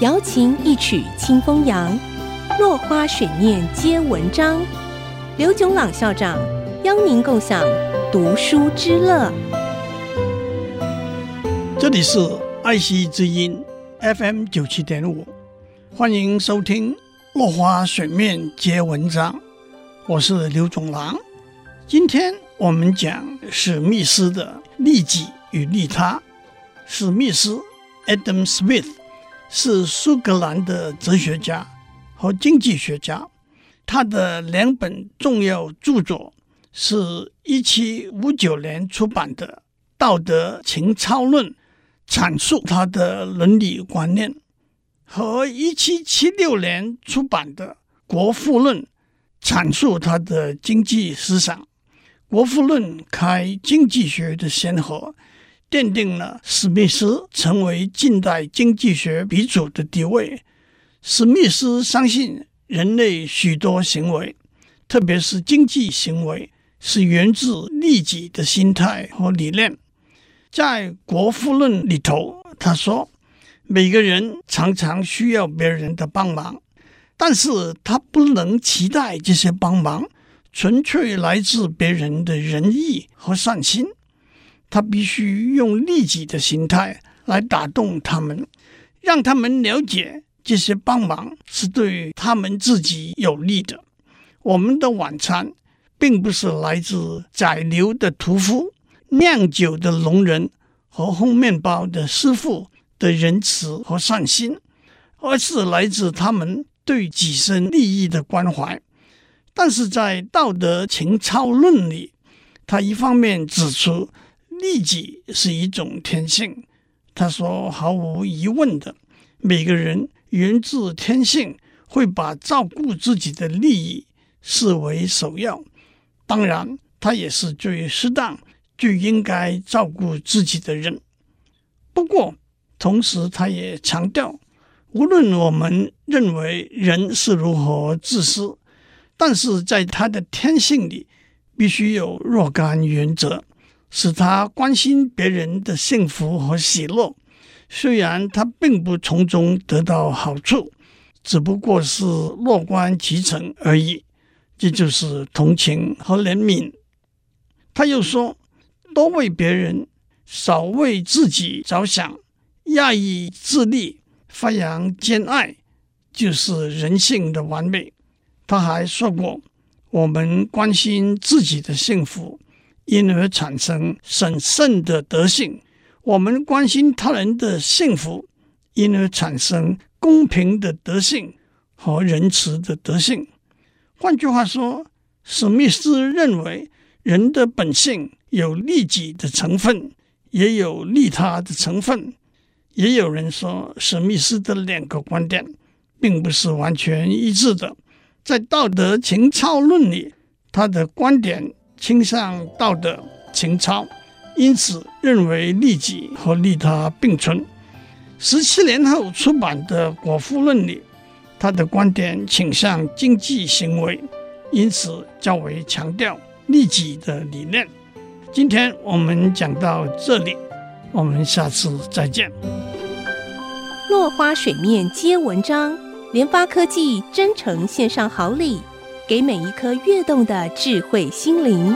瑶琴一曲清风扬，落花水面皆文章。刘炯朗校长邀您共享读书之乐。这里是爱惜之音 FM 九七点五，欢迎收听《落花水面皆文章》，我是刘炯朗。今天我们讲史密斯的利己与利他。史密斯 （Adam Smith） 是苏格兰的哲学家和经济学家。他的两本重要著作是一七五九年出版的《道德情操论》，阐述他的伦理观念；和一七七六年出版的《国富论》，阐述他的经济思想。《国富论》开经济学的先河，奠定了史密斯成为近代经济学鼻祖的地位。史密斯相信。人类许多行为，特别是经济行为，是源自利己的心态和理念。在《国富论》里头，他说：“每个人常常需要别人的帮忙，但是他不能期待这些帮忙纯粹来自别人的仁义和善心。他必须用利己的心态来打动他们，让他们了解。”这些帮忙是对他们自己有利的。我们的晚餐并不是来自宰牛的屠夫、酿酒的农人和烘面包的师傅的仁慈和善心，而是来自他们对己身利益的关怀。但是在《道德情操论》里，他一方面指出利己是一种天性。他说：“毫无疑问的，每个人。”源自天性，会把照顾自己的利益视为首要。当然，他也是最适当、最应该照顾自己的人。不过，同时他也强调，无论我们认为人是如何自私，但是在他的天性里，必须有若干原则，使他关心别人的幸福和喜乐。虽然他并不从中得到好处，只不过是乐观其成而已。这就是同情和怜悯。他又说：“多为别人，少为自己着想，压抑自利，发扬兼爱，就是人性的完美。”他还说过：“我们关心自己的幸福，因而产生审慎的德性。”我们关心他人的幸福，因而产生公平的德性和仁慈的德性。换句话说，史密斯认为人的本性有利己的成分，也有利他的成分。也有人说，史密斯的两个观点并不是完全一致的。在《道德情操论》里，他的观点倾向道德情操。因此，认为利己和利他并存。十七年后出版的《国富论》里，他的观点倾向经济行为，因此较为强调利己的理念。今天我们讲到这里，我们下次再见。落花水面皆文章，联发科技真诚献上好礼，给每一颗跃动的智慧心灵。